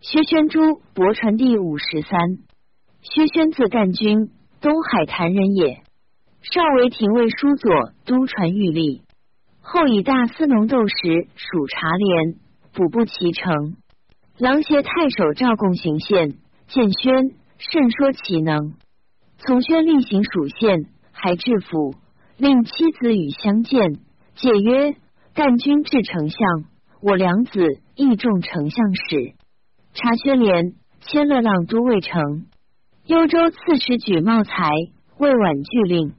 薛宣诸，伯传第五十三。薛宣字干军，东海谭人也。少为廷尉书左都传御吏，后以大司农斗时属察廉，补不其成。郎邪太守赵贡行县，见宣甚说其能。从宣令行属县，还至府，令妻子与相见，解曰：“干军至丞相，我两子亦中丞相使。”查宣廉，迁乐浪都尉丞，幽州刺史举茂才，魏婉拒令。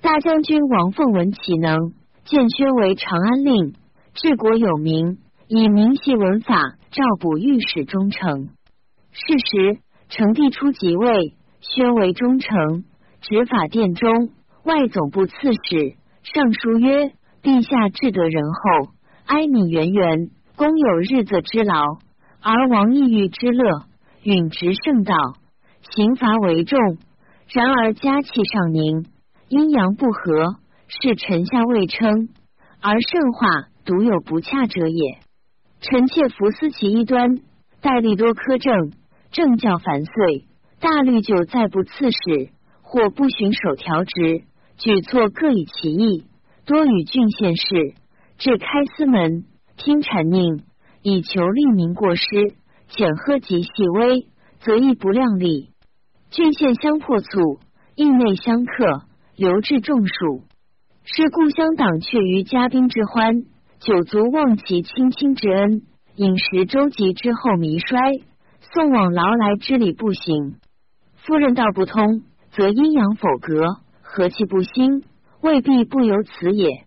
大将军王凤闻其能，见宣为长安令，治国有名，以明细文法照补御史中丞。是时，成帝初即位，宣为忠诚，执法殿中，外总部刺史。上书曰：“陛下至德仁厚，哀悯源源，公有日则之劳，而王抑郁之乐，允直圣道，刑罚为重。然而家气尚宁。”阴阳不和，是臣下未称，而圣化独有不恰者也。臣妾服思其一端，戴笠多苛政，政教繁碎，大律就再不刺史，或不循守条职，举措各以其意，多与郡县事，至开司门，听谗佞，以求利民过失，浅喝及细微，则亦不量力。郡县相破促，邑内相克。留至众暑，是故乡党却于嘉宾之欢，酒足忘其亲亲之恩，饮食周急之后弥衰，送往劳来之礼不行。夫人道不通，则阴阳否格，和气不兴，未必不由此也。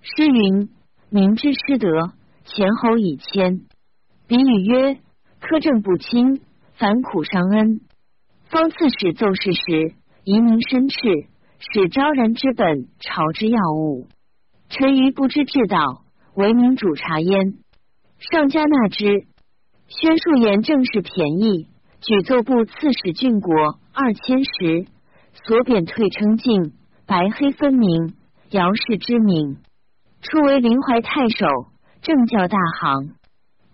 诗云：“民之失德，前侯以谦。”比语曰：“苛政不清，反苦伤恩。”方刺史奏事时，移民深斥。使昭然之本，朝之要务。臣愚不知治道，为民主察焉。上加纳之。宣述言正是便宜，举奏部刺史郡国二千石，所贬退称进，白黑分明，姚氏之名。初为临淮太守，政教大行。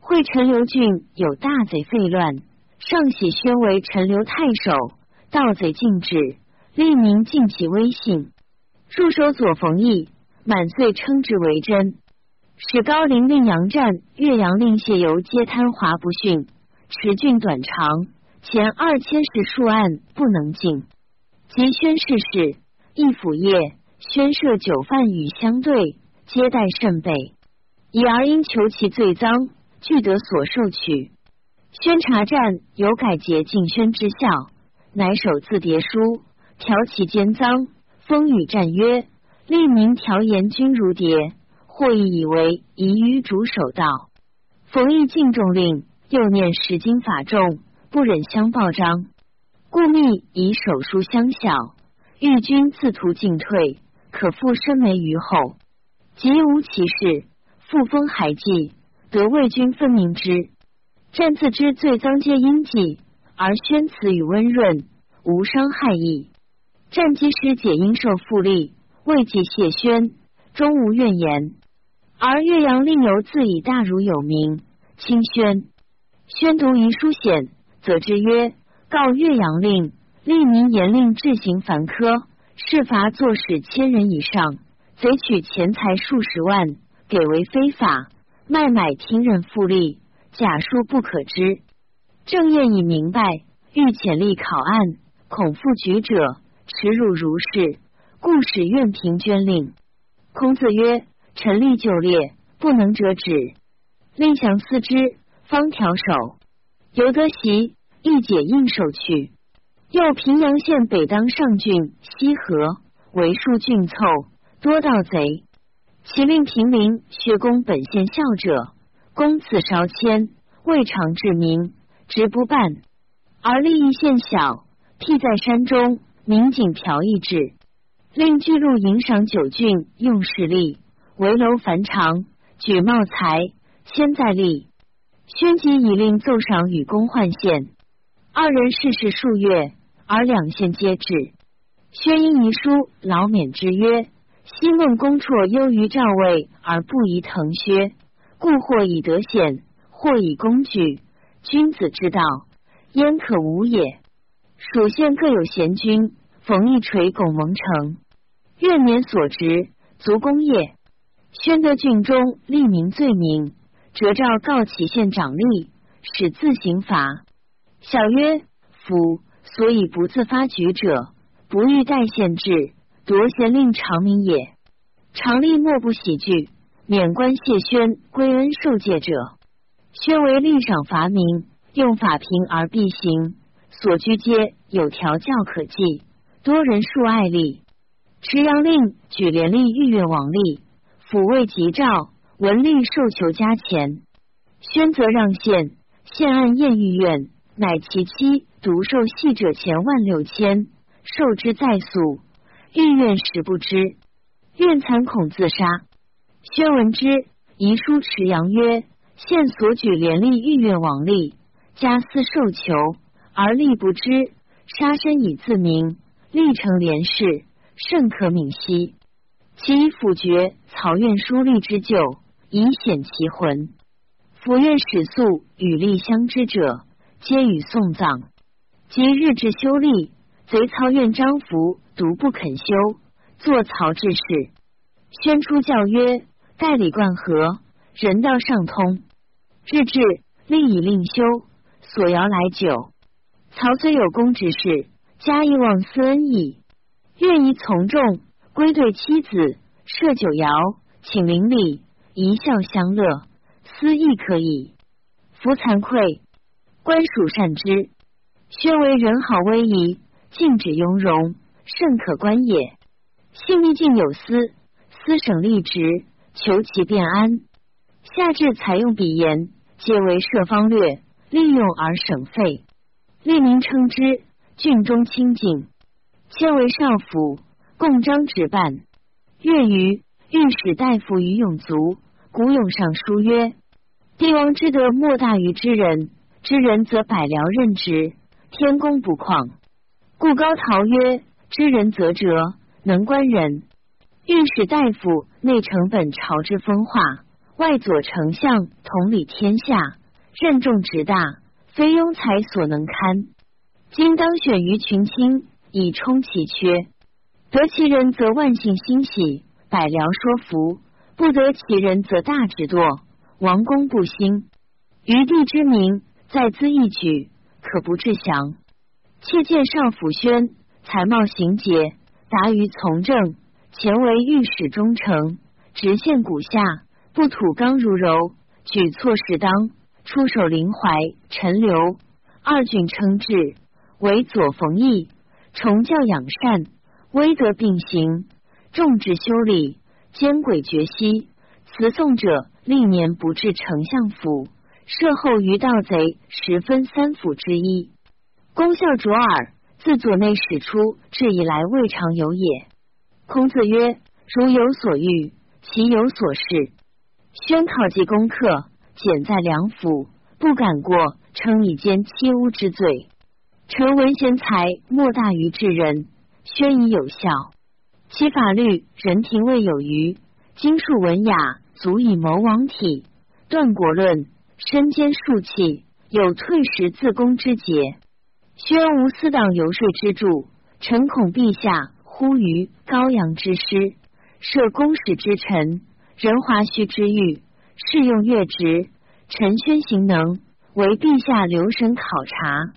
会陈留郡有大贼废乱，上喜宣为陈留太守，盗贼禁止。令民尽其威信，驻守左冯异，满岁称之为真。使高陵令杨战、岳阳令谢游皆贪华不逊，持郡短长，前二千石数案不能进。及宣誓事，一府业宣设酒饭与相对，接待甚备。以而因求其罪赃，俱得所受取。宣察战有改节敬宣之效，乃手自牒书。调其奸赃，风雨战曰：“利民调言君如蝶，或亦以为宜于主守道。”冯异敬重令，又念十经法重，不忍相报章，故密以手书相晓。欲君自图进退，可复深眉于后。即无其事，复封海记，得为君分明之。朕自知罪赃皆阴计，而宣辞与温润，无伤害意。战机师解应受复利，未及谢宣，终无怨言。而岳阳令由自以大儒有名，清宣。宣读遗书显，则之曰：告岳阳令，立民严令治行繁苛，事罚作使千人以上，贼取钱财数十万，给为非法，卖买听任复利，假数不可知。正业已明白，欲潜力考案，恐复举者。耻辱如是，故使愿平捐令。孔子曰：“臣立就列，不能者止。令降思之，方调手。犹得袭，一解应受去。又平阳县北当上郡西河，为数郡凑，多盗贼。其令平陵、薛公本县孝者，公赐稍迁，未尝治民，职不办，而立一县小，僻在山中。”民警调议制，令巨鹿迎赏九郡用势力，围楼繁长，举茂才，千在吏。宣吉以令奏赏与公换县，二人事事数月，而两县皆至。宣因遗书劳勉之曰：昔孟公绰优于赵魏，而不宜腾薛，故或以得显，或以功举，君子之道，焉可无也？蜀县各有贤君，逢一垂拱蒙城，愿年所职，足功业。宣德郡中立名罪名，折诏告启县长吏，使自行罚。小曰：夫所以不自发举者，不欲代县治，夺贤令长明也。常吏莫不喜惧，免官谢宣归恩受戒者。宣为令赏罚民，用法平而必行，所居皆有调教可记，多人数爱吏。持阳令举廉吏御苑王吏，抚慰吉诏，文吏受求加钱。宣则让县，县按验御院，乃其妻独受戏者钱万六千，受之在宿，御苑实不知。愿残恐自杀。宣文之，遗书持阳曰：“现所举连吏御苑王吏，家私受囚，而吏不知，杀身以自明，历成连事，甚可悯惜。其以府决曹院书吏之旧，以显其魂。府院使素与吏相知者，皆与送葬。即日至修立，贼曹院张福独不肯修。”坐曹治事，宣出教曰：“代理灌河，人道上通。日至，立以令修，所摇来久。曹虽有功之事，加以忘思恩义，愿意从众，归对妻子，设酒肴，请邻里，一笑相乐，思亦可矣。夫惭愧，官属善之。宣为人好威仪，禁止雍容，甚可观也。”性命尽有司，司省吏职，求其便安。下至采用笔言，皆为设方略，利用而省费。吏民称之，郡中清净。迁为少府，共章执办。月余，御史大夫于永卒，古永上书曰：“帝王之德，莫大于知人；知人则百僚任职，天公不旷。故高陶曰：‘知人则哲。’”能观人，御史大夫内承本朝之风化，外佐丞相统理天下，任重职大，非庸才所能堪。今当选于群卿，以充其缺。得其人则万姓欣喜，百僚说服；不得其人则大智惰，王公不兴。余地之名，在兹一举，可不致祥。窃见少府宣才貌行节。达于从政，前为御史中丞，直线骨下，不吐刚如柔，举措适当，出手灵怀，陈留二郡称制，为左冯翳，崇教养善，威德并行，重治修理，兼轨绝息。辞送者历年不至丞相府，设后于盗贼，十分三府之一，功效卓尔。自左内史出，至以来未尝有也。孔子曰：“如有所欲，其有所事。”宣考及功课，简在梁府，不敢过，称以奸欺污之罪。臣闻贤才莫大于治人，宣以有效。其法律，人廷未有余；经术文雅，足以谋王体。断国论，身兼数器，有退时自宫之节。宣无私党游说之助，臣恐陛下呼于高阳之师，设公使之臣，仁华胥之欲，适用越职。臣宣行能，为陛下留神考察。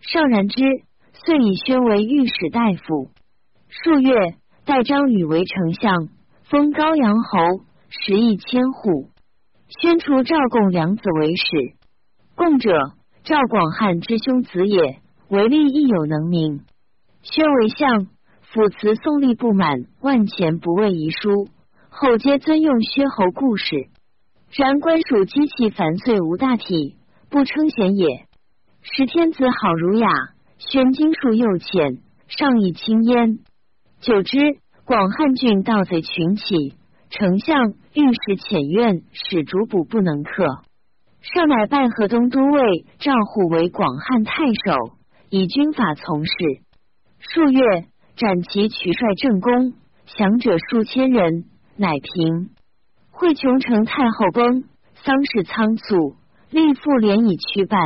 尚然之，遂以宣为御史大夫。数月，代张宇为丞相，封高阳侯，食邑千户。宣除赵贡两子为使。贡者，赵广汉之兄子也。为吏亦有能名，薛为相，府辞宋吏不满万钱不为遗书，后皆尊用薛侯故事。然官属机器繁碎无大体，不称贤也。使天子好儒雅，宣经术又浅，上以轻焉。久之，广汉郡盗贼群起，丞相、御史遣院使主捕不能克，上乃拜河东都尉赵虎为广汉太守。以军法从事，数月斩其取帅正宫，降者数千人，乃平。惠琼城太后崩，丧事仓促，立复连以驱办。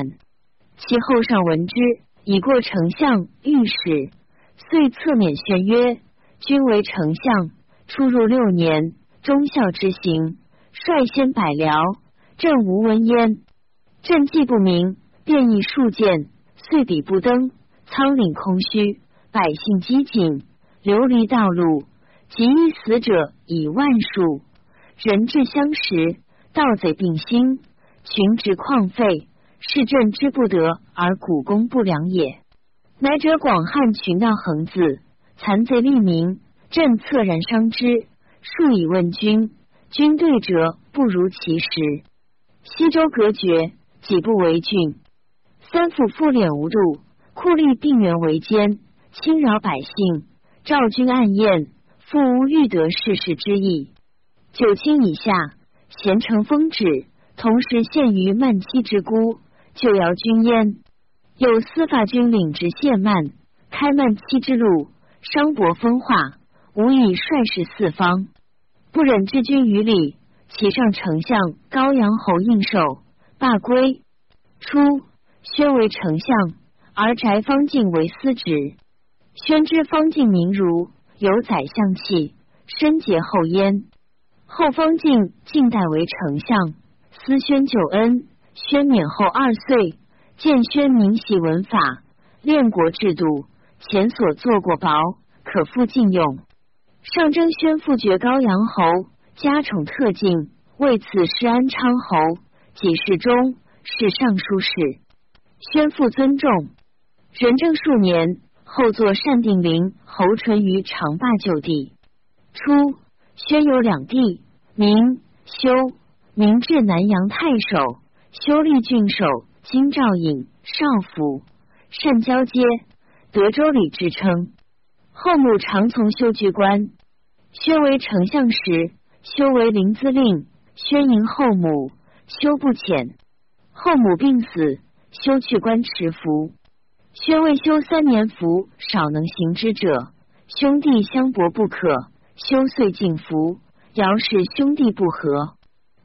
其后上闻之，已过丞相、御史，遂策免宣曰：“君为丞相，出入六年，忠孝之行，率先百僚，朕无闻焉。朕既不明，便以数见，对彼不登，仓廪空虚，百姓饥馑，流离道路，及一死者以万数，人质相食，盗贼并兴，群职旷废，是朕之不得而古公不良也。乃者广汉群盗横子，残贼利民，朕恻然伤之。数以问君，君对者不如其时。西周隔绝，几不为郡。三府复敛无度，酷吏并员为奸，侵扰百姓。赵君暗宴，复无欲得世事之意。九卿以下，贤成封旨，同时陷于慢期之孤，就摇君焉。有司法军领职谢曼，开慢期之路，商伯风化。吾以率士四方，不忍置君于礼。其上丞相高阳侯应受罢归。初，宣为丞相，而翟方敬为司职。宣知方敬名儒，有宰相气，身节后焉。后方敬晋代为丞相，司宣救恩。宣免后二岁，见宣明习文法，练国制度，前所做过薄，可复禁用。上征宣复爵高阳侯，家宠特进，为此施安昌侯，己世中，是尚书事。宣父尊重，仁政数年，后作单定陵侯淳于长霸就地。初，宣有两弟，名修，名至南阳太守，修立郡守，京兆尹、少府，善交接，德州里之称。后母常从修居官，宣为丞相时，修为临淄令，宣迎后母，修不遣。后母病死，修去官持服。宣未修三年服，少能行之者，兄弟相搏不可，修遂进服。尧氏兄弟不和，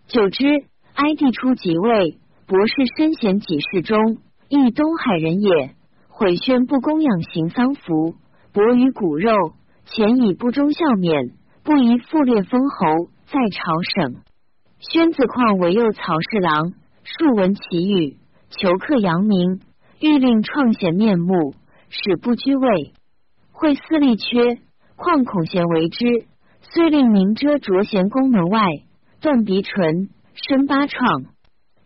久之，哀帝出即位，博士身贤几世中，亦东海人也。毁宣不供养行丧服。薄于骨肉，前以不忠孝免，不宜复列封侯，在朝省。宣子况为右曹侍郎，数闻其语，求克扬名，欲令创贤面目，使不居位。会私立缺，况孔贤为之，虽令明遮卓贤宫门外，断鼻唇，深八创。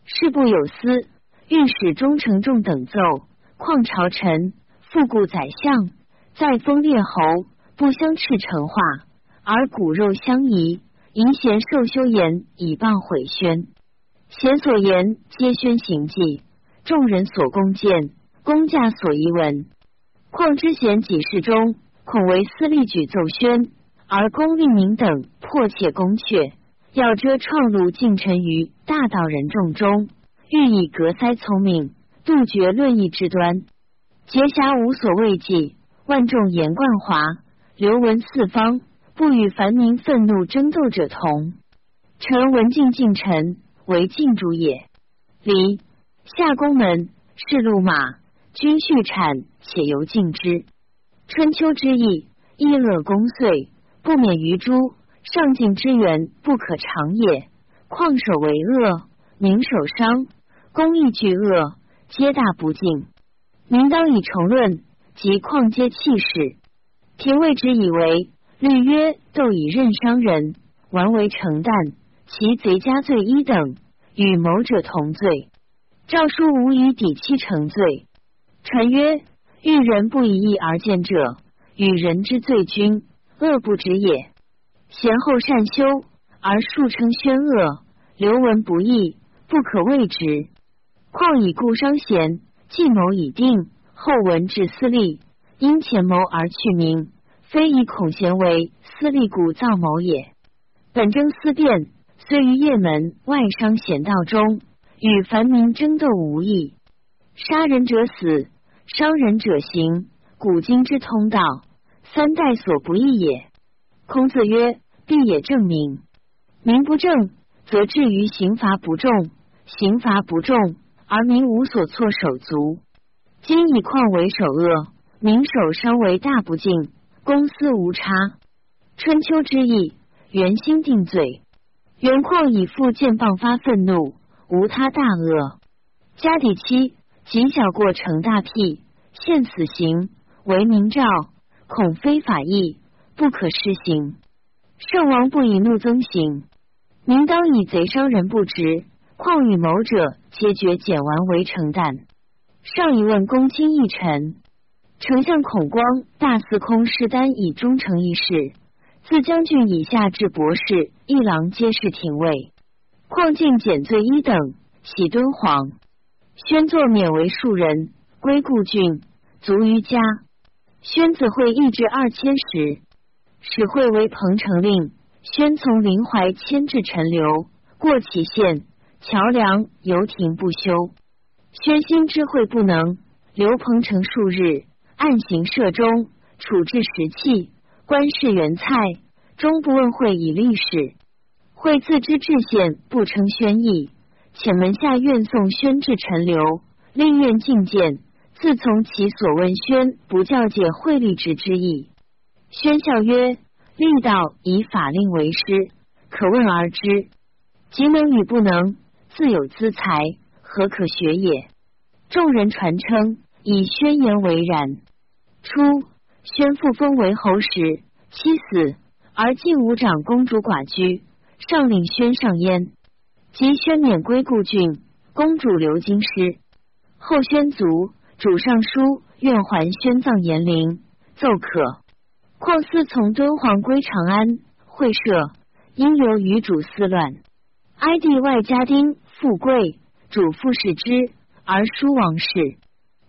事不有司，御史中承重等奏，况朝臣，复故宰相。再封列侯，不相斥成化，而骨肉相宜。淫贤受修言，以谤毁宣。贤所言，皆宣行迹；众人所恭见，公驾所疑闻。况之贤几世中，恐为私利举奏宣，而公令民等迫切攻阙，要遮创路进臣于大道人众中，欲以隔塞聪明，杜绝论议之端，结侠无所畏忌。万众言冠华，流闻四方，不与凡民愤怒争斗者同。臣闻进进臣，为敬主也。离下宫门，是路马，君畜产，且犹敬之。春秋之意，一乐公遂，不免于诸上进之源，不可长也。况守为恶，民守伤，公义俱恶，皆大不敬。民当以重论。及旷皆气势，廷尉之以为律曰：斗以任伤人，玩为承担，其贼家罪一等，与谋者同罪。诏书无以抵七成罪。传曰：遇人不以义而见者，与人之罪君，恶不止也。贤后善修，而数称宣恶，流闻不义，不可谓之。况以故伤贤，计谋已定。后闻至私利，因前谋而去名，非以孔贤为私利故造谋也。本征思辨，虽于雁门外伤贤道中，与凡民争斗无益。杀人者死，伤人者刑，古今之通道，三代所不易也。孔子曰：必也正名，名不正，则至于刑罚不重；刑罚不重，而民无所措手足。今以况为首恶，民首稍为大不敬，公私无差。春秋之意，元心定罪。元况以父见谤发愤怒，无他大恶。家底期极小过成大辟，现死刑为明诏，恐非法意，不可施行。圣王不以怒增刑，明当以贼伤人不直，况与谋者皆觉减完为成担。上一问公卿议臣，丞相孔光大司空施丹以忠诚一事，自将军以下至博士一郎皆是廷尉。况竟减罪一等，喜敦煌。宣作免为庶人，归故郡，卒于家。宣子会议至二千石，使会为彭城令。宣从临淮迁至陈留，过祁县，桥梁游亭不修。宣心知会不能，留彭城数日，暗行射中，处置石器，官事元蔡，终不问会以历史。会自知至县不称宣义。遣门下愿送宣至陈留，令愿觐见。自从其所问宣不教解惠立之之意。宣笑曰：“立道以法令为师，可问而知。即能与不能，自有资财，何可学也？”众人传称以宣言为然。初，宣父封为侯时，妻死，而晋武长公主寡居，上领宣上焉。即宣免归故郡，公主留京师。后宣卒，主上书愿还宣葬延陵，奏可。况思从敦煌归长安，会社因由余主思乱，哀帝外家丁富贵，主父视之而疏王室。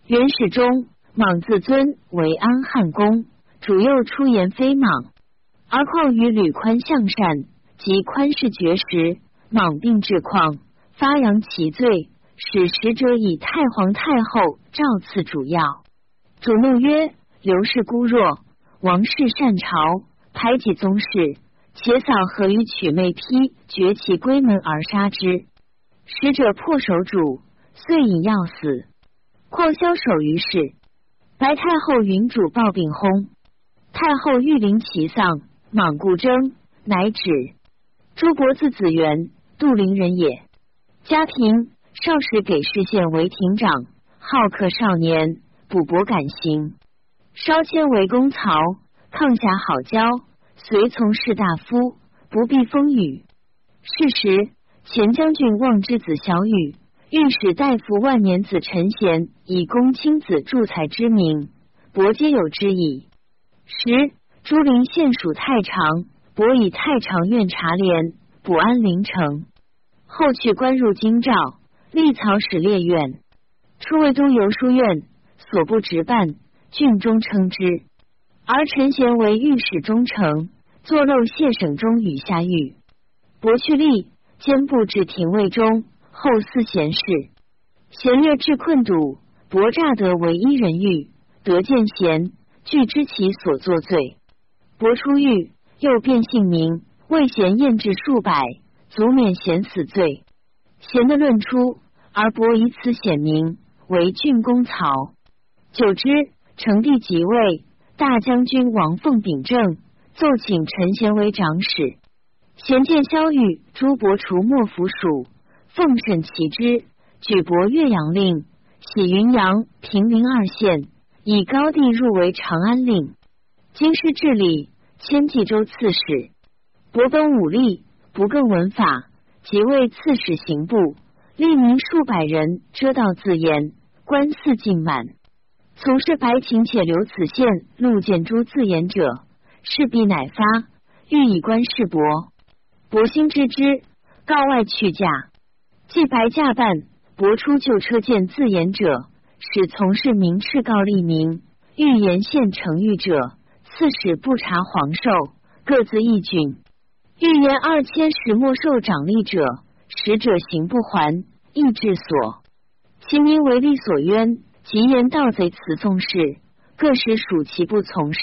元始中莽自尊为安汉公，主又出言非莽，而况于吕宽向善，及宽氏绝食。莽病至旷，发扬其罪，使使者以太皇太后诏赐主要。主怒曰：“刘氏孤弱，王室擅朝，排挤宗室，且嫂何以取妹批，绝其闺门而杀之？使者破手主，遂引药死。况枭首于世。白太后云主报病薨，太后欲临其丧，莽故征，乃止。朱伯字子元。”杜陵人也，家贫，少时给事县为亭长，好客少年，补博感行。稍迁为公曹，抗侠好交，随从士大夫，不避风雨。是时，前将军望之子小雨，御史大夫万年子陈贤，以公卿子助才之名，伯皆有之矣。时，朱陵县属太常，伯以太常院察廉，补安陵城。后去官入京兆，历曹使列院，出魏都邮书院，所部直办，郡中称之。而陈贤为御史中丞，坐漏谢省中与下狱。伯去吏兼布置廷尉中，后嗣贤士。贤略至困堵，伯诈得为一人狱，得见贤，具知其所作罪。伯出狱，又变姓名，为贤验至数百。足免贤死罪，贤的论出，而伯以此显名为郡公曹。久之，成帝即位，大将军王凤秉政，奏请陈贤为长史。贤见萧玉、朱伯除莫府属，奉审其之，举伯岳阳令，喜云阳、平陵二县，以高帝入为长安令。京师治理，迁冀州刺史。伯本武力。不更文法，即为刺史刑部，吏民数百人遮道自言，官司尽满。从事白秦且留此县陆见诸自言者，势必乃发，欲以官事伯。伯兴知之，告外去驾。既白驾办，伯出旧车见自言者，使从事明敕告吏民，欲言县城谕者，刺史不察皇寿，各自一郡。欲言二千石莫受长吏者，使者行不还，亦至所。其民为利所冤，即言盗贼辞纵事，各使属其不从事。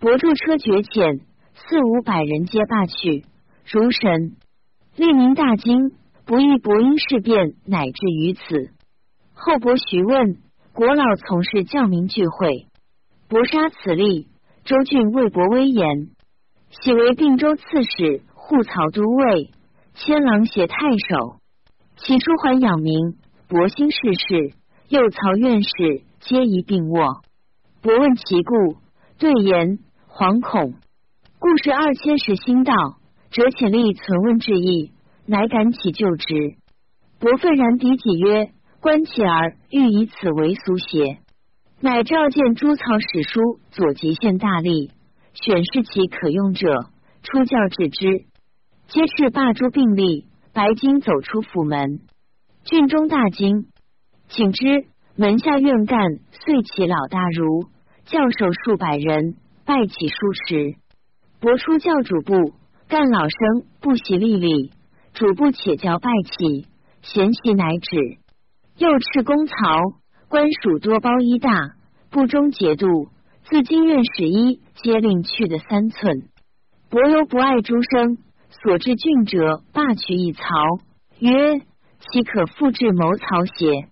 伯助车绝遣，四五百人皆罢去。如神，吏民大惊，不意伯因事变，乃至于此。后伯徐问国老从事教民聚会，伯杀此例。周郡魏伯威严，喜为并州刺史、护曹都尉、千郎协太守。其书还养名，博兴世事，右曹院士皆宜并卧。伯问其故，对言惶恐。故事二千石心道，折遣力存问之意，乃敢起就职。伯愤然敌己曰：“观其儿欲以此为俗邪？”乃召见诸曹史书左极县大吏，选士其可用者，出教治之。皆斥罢诸并立，白金走出府门，郡中大惊，请之门下院干遂起老大儒教授数百人，拜起书时。博出教主部，干老生不习立礼，主部且教拜起，贤习乃止。又斥公曹官属多包衣大，不中节度自经院使一皆令去的三寸。伯犹不爱诸生，所至郡者罢取一曹，曰：岂可复制谋曹邪？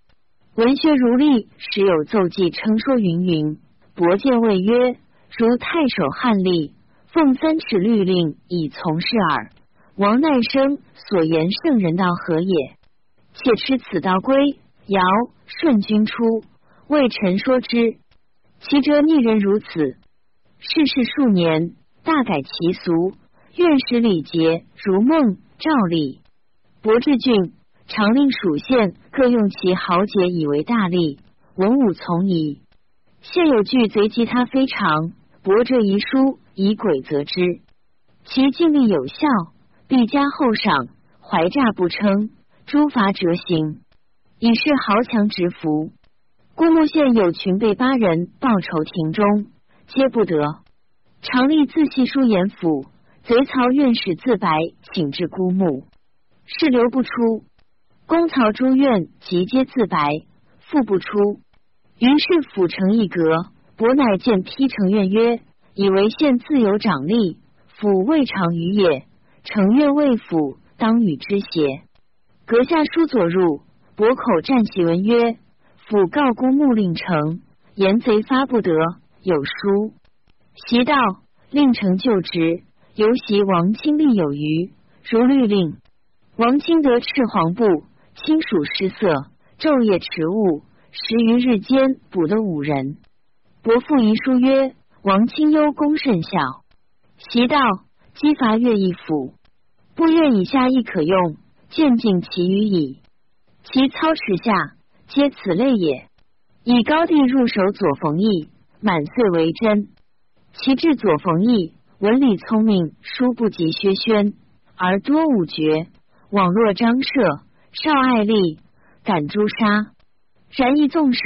文学如吏，时有奏记称说云云。伯见谓曰：如太守汉吏。奉三尺律令以从事耳。王奈生所言圣人道何也？且吃此道归，尧舜君出，为臣说之。其辙逆人如此，世事数年，大改其俗，愿使礼节如梦赵礼。伯至郡，常令属县各用其豪杰以为大吏，文武从矣。现有句贼及他非常，伯这遗书。以鬼则之，其尽力有效，必加厚赏；怀诈不称，诸罚折刑，以示豪强直服。孤木县有群被八人报仇亭中，皆不得。常立自系书言府，贼曹院使自白，请至孤木，事留不出。公曹诸院即皆自白，复不出。于是府城一阁，伯乃见批城院曰。以为县自有长吏，府未尝于也。城院未府当与之邪？阁下书左入，伯口战檄文曰：府告孤穆令成，言贼发不得。有书，袭道令成就职，尤袭王清立有余，如律令。王清得赤黄布，亲属失色，昼夜持物，十余日间捕得五人。伯父遗书曰。王清幽功甚孝，习道激伐乐毅府，不愿以下亦可用，渐尽其余矣。其操持下，皆此类也。以高帝入手左冯翊，满岁为真。其至左冯翊，文理聪明，书不及薛轩，而多武绝，网络张涉，少爱力，敢诛杀。然亦纵舍，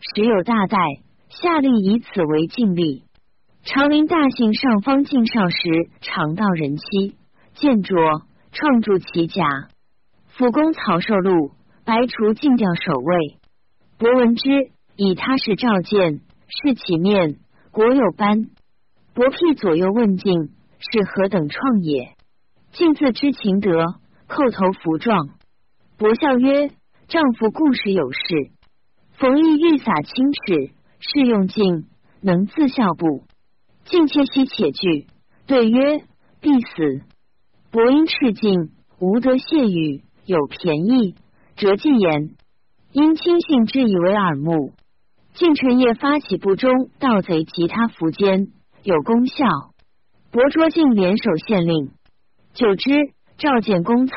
时有大代，下令以此为禁例。长陵大姓上方敬少时，常道人妻，见着创筑其甲。辅公曹受禄，白除进调守卫。伯闻之，以他是召见，是起面，国有班。伯辟左右问敬，是何等创也？敬自知情德，叩头服状。伯笑曰：“丈夫故时有事，冯异欲洒清齿，是用尽，能自笑不？”敬切息且惧，对曰：“必死。”伯因赤敬，无得谢语，有便宜，折进言。因轻信之以为耳目。晋臣夜发起不忠盗贼及他苻奸，有功效。伯卓敬联手县令，久之，召见公曹，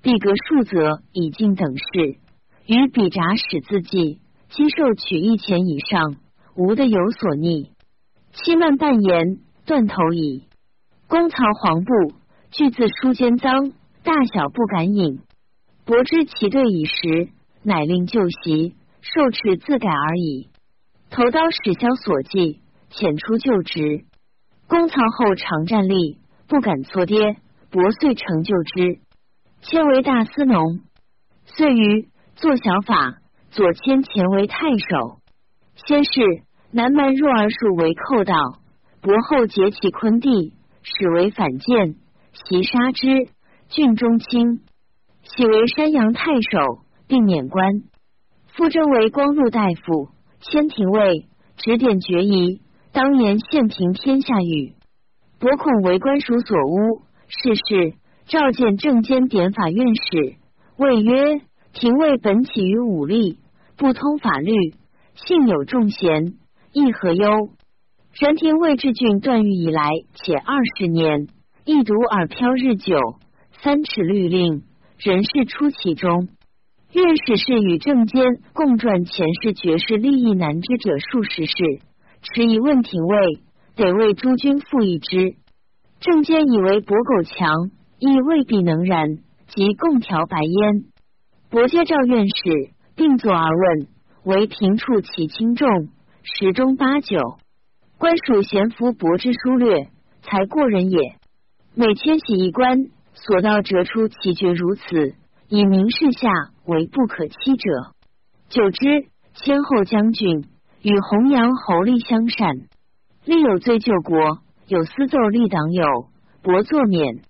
必革数则以进等事。与比札使自记，积受取一钱以上，无的有所逆。七慢半言，断头矣。公曹黄布，俱自书间脏，大小不敢饮。伯知其对已时，乃令就席，受斥自改而已。头刀使消所记，遣出就职。公曹后常站立，不敢错跌。伯遂成就之，迁为大司农。遂于做小法，左迁前为太守。先是。南蛮若儿数为寇盗，伯后劫其昆地，使为反间，袭杀之。郡中卿喜为山阳太守，并免官。复征为光禄大夫，迁廷尉，指点决疑。当年献平天下语，伯孔为官属所诬，事事召见正监典法院使，谓曰：廷尉本起于武力，不通法律，幸有众贤，亦何忧？人廷尉治郡断狱以来，且二十年，一读耳飘日久，三尺律令，人事出其中。院使是与正监共撰前世绝世利益难知者数十事。迟疑问廷尉，得为诸君复议之。正监以为伯狗强，亦未必能然，即共调白烟。伯接召院使，并坐而问，为平处其轻重，十中八九。官属贤服伯之疏略，才过人也。每迁徙一官，所到折出其绝如此，以明示下为不可欺者。久之，先后将军。与弘扬侯立相善，立有罪救国，有私奏立党友，伯作免。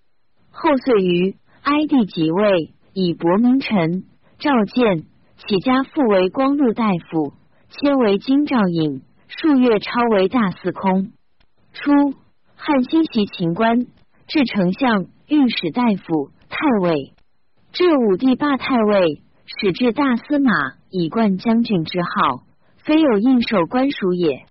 后遂于哀帝即位，以伯名臣，召见，起家父为光禄大夫，迁为京兆尹，数月超为大司空。初，汉兴袭秦官，至丞相、御史大夫、太尉，至武帝罢太尉，始至大司马，以冠将军之号。非有应受官属也。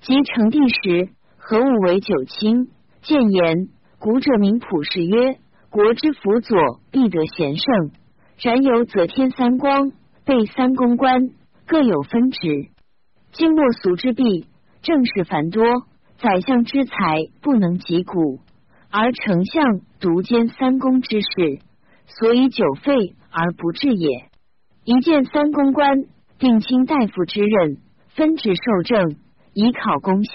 及成帝时，何武为九卿，谏言古者名普氏曰：“国之辅佐，必得贤圣。然有则天三光，备三公官，各有分职。今莫俗之弊，政事繁多，宰相之才不能及古，而丞相独兼三公之事，所以久废而不治也。一见三公官。”定卿大夫之任，分职受政，以考功效。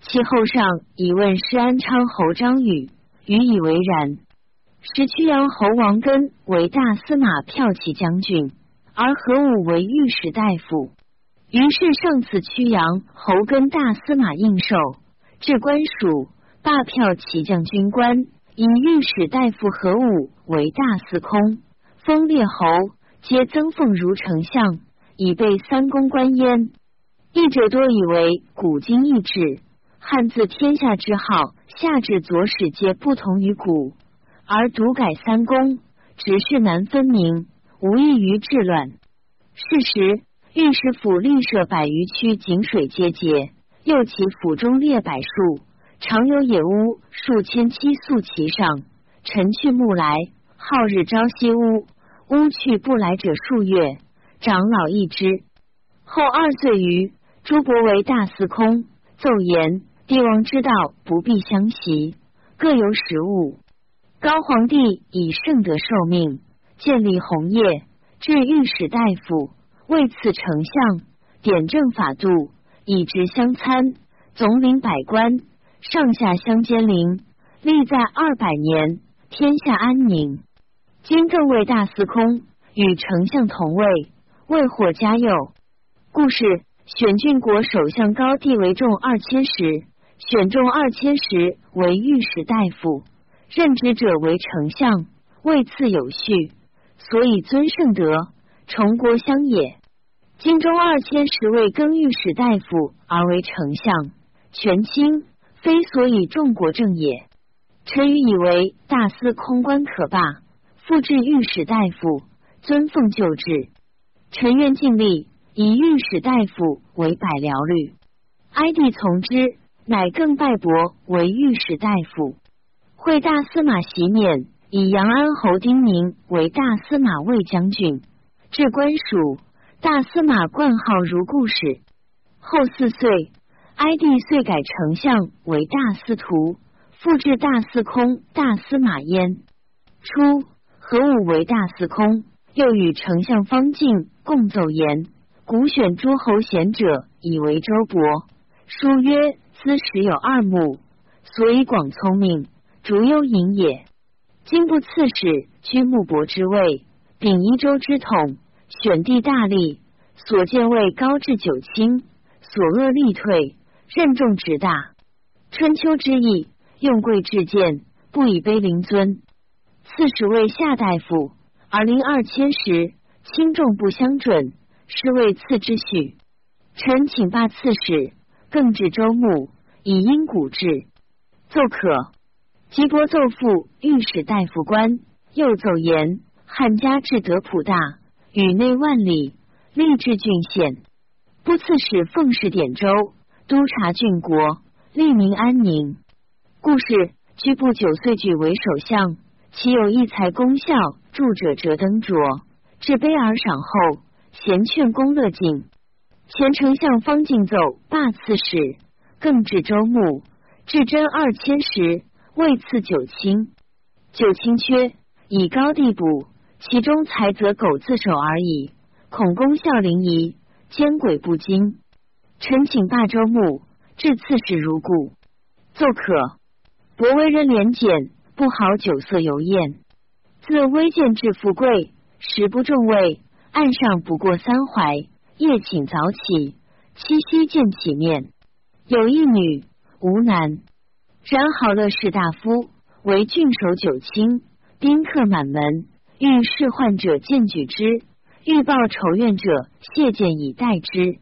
其后上以问施安昌侯张宇，予以为然。时曲阳侯王根为大司马骠骑将军，而何武为御史大夫。于是上赐曲阳侯根大司马应受，至官署，罢骠骑将军官，以御史大夫何武为大司空，封列侯，皆增奉如丞相。以备三公官焉。译者多以为古今异制，汉字天下之号，下至左史皆不同于古，而独改三公，只是难分明，无异于治乱。事实，御史府立设百余区井水阶节，又其府中列百数，常有野屋数千栖宿其上。晨去暮来，好日朝夕乌。乌去不来者数月。长老一之，后二岁余，朱伯为大司空，奏言帝王之道不必相袭，各有食物。高皇帝以圣德受命，建立宏业，至御史大夫，位赐丞相，典政法度，以直相参，总领百官，上下相兼邻，历在二百年，天下安宁。今更为大司空，与丞相同位。为火嘉佑，故事选郡国首相高帝为众二千石，选中二千石为御史大夫，任职者为丞相，位次有序，所以尊圣德，崇国相也。京中二千石为更御史大夫而为丞相，权倾，非所以重国政也。臣愚以为大司空官可罢，复置御史大夫，尊奉旧制。臣愿尽力，以御史大夫为百僚律。哀帝从之，乃更拜伯为御史大夫。会大司马袭免，以杨安侯丁宁为大司马卫将军，至官署，大司马冠号如故事。后四岁，哀帝遂改丞相为大司徒，复置大司空、大司马焉。初，何武为大司空。又与丞相方进共奏言：古选诸侯贤者，以为周伯。书曰：兹时有二目，所以广聪明，逐幽隐也。今不刺史，居穆伯之位，秉一州之统，选帝大利，所见位高至九卿，所恶力退，任重职大。春秋之意，用贵至贱，不以卑临尊。刺史为夏大夫。而临二千时，轻重不相准，是谓次之序。臣请罢刺史，更置州牧，以因古制。奏可。吉伯奏父御史大夫官，又奏言：汉家至德普大，宇内万里，立志郡县。不刺史奉事典州，督察郡国，利民安宁。故事居部九岁举为首相，其有一才功效，著者折登卓，至卑而赏后，贤劝公乐进。前丞相方敬奏罢刺史，更置周牧，至真二千石，未赐九卿。九卿缺，以高地补，其中才则苟自守而已，恐功效临沂，奸诡不惊。臣请罢州牧，至刺史如故。奏可。博为人廉俭，不好酒色游宴。自微贱至富贵，食不重味，岸上不过三怀。夜寝早起，七夕见起面。有一女，无男。然好乐士大夫，为郡守九卿，宾客满门。遇侍患者见举之，欲报仇怨者谢见以待之。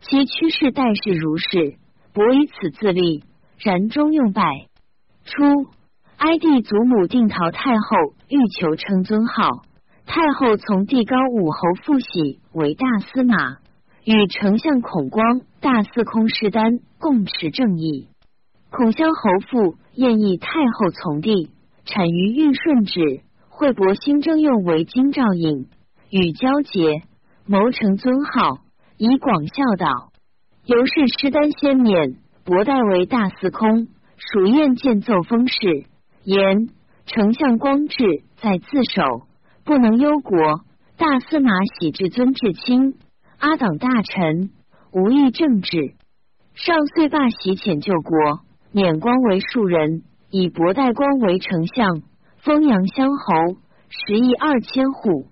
其趋势待事如是，伯以此自立，然终用败。初，哀帝祖母定陶太后，欲求称尊号。太后从帝高武侯复喜为大司马，与丞相孔光、大司空师丹共持正义。孔襄侯父宴议太后从帝，产于玉顺旨，惠伯新征用为京兆尹，与交结，谋成尊号，以广孝道。由是师丹先免，博代为大司空，属宴见奏封事，言丞相光志在自守。不能忧国，大司马喜至尊至亲，阿党大臣无益政治。上岁罢喜遣救国，免光为庶人，以博代光为丞相，封阳乡侯，十亿二千户。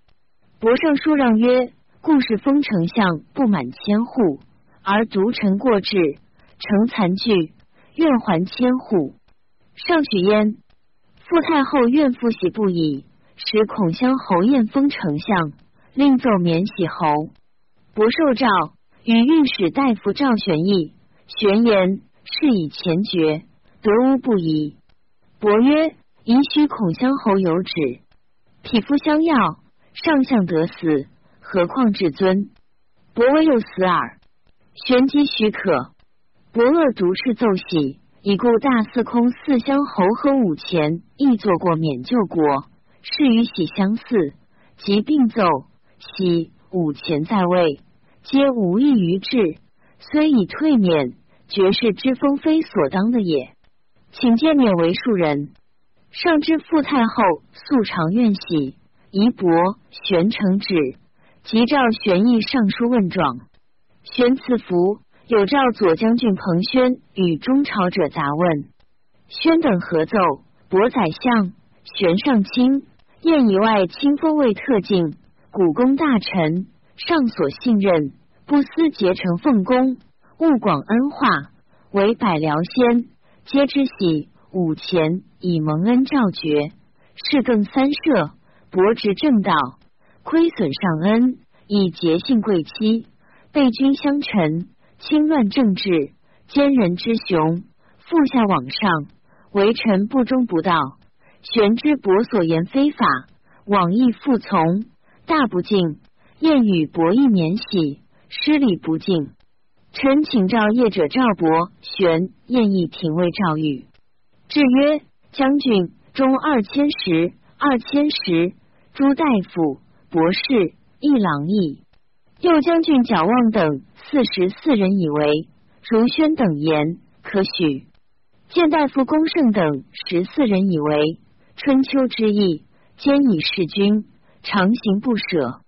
博上书让曰：故事封丞相不满千户，而独臣过至，成残具，愿还千户。上许焉，傅太后愿复喜不已。使孔襄侯彦封丞相，另奏免喜侯。不受诏，与御史大夫赵玄义玄言，是以前决，得无不疑。伯曰：宜须孔襄侯有旨，匹夫相要，上相得死，何况至尊？伯唯有死耳。玄机许可。伯恶独是奏喜，已故大司空四乡侯和五钱亦做过免救国。是与喜相似，即并奏喜武前在位，皆无益于治，虽已退免，绝世之风非所当的也。请见免为庶人。上知傅太后素常愿喜，宜伯玄承旨，即召玄义上书问状。玄赐服，有诏左将军彭宣与中朝者杂问。宣等合奏，伯宰相，玄上卿。宴以外，清风未特进，古公大臣上所信任，不思结成奉公，勿广恩化，为百僚先，皆知喜。五前以蒙恩召爵，事更三舍，博执正道，亏损上恩，以结信贵戚，被君相臣，轻乱政治，奸人之雄，复下往上，为臣不忠不道。玄之伯所言非法，往亦复从，大不敬。谚语博亦免喜，失礼不敬。臣请召业者赵伯玄，燕亦廷尉赵玉。至曰：将军中二千石，二千石。诸大夫、博士、一郎邑。右将军矫望等四十四人以为，如宣等言可许。见大夫公胜等十四人以为。春秋之意，兼以事君，常行不舍。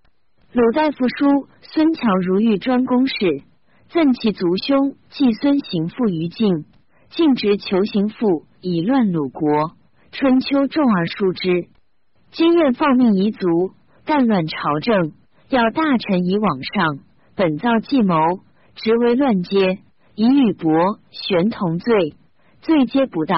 鲁大夫书孙乔如玉专公事，赠其族兄季孙行父于晋，晋直求行父以乱鲁国。春秋重而疏之。今愿放命夷族，干乱朝政，要大臣以往上，本造计谋，直为乱阶，以与伯玄同罪，罪皆不道。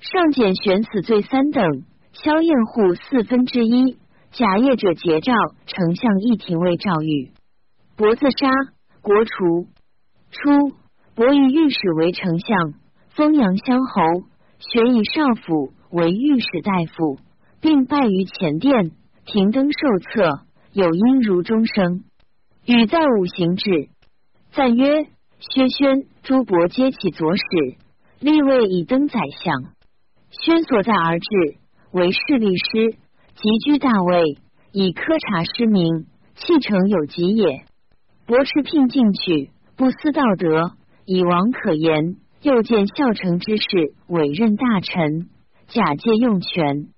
上减玄死罪三等，萧燕户四分之一，假业者结诏丞相议廷尉赵玉，伯自杀，国除。初，伯以御史为丞相，封阳乡侯，玄以少府为御史大夫，并拜于前殿，停灯受册，有音如钟声。语在五行制，赞曰：薛宣、朱伯皆起左使，立位以登宰相。宣所在而至，为侍立师，即居大位，以科察师名，弃成有疾也。伯持聘进取，不思道德，以王可言。又见孝成之事，委任大臣，假借用权。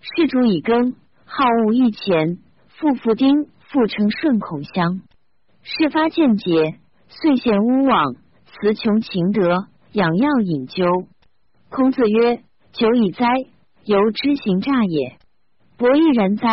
事主以更，好恶御前，复复丁，复称顺孔乡。事发见解，遂献乌网，词穷情德，养药引灸。孔子曰。久以哉，由之行诈也。伯亦然哉，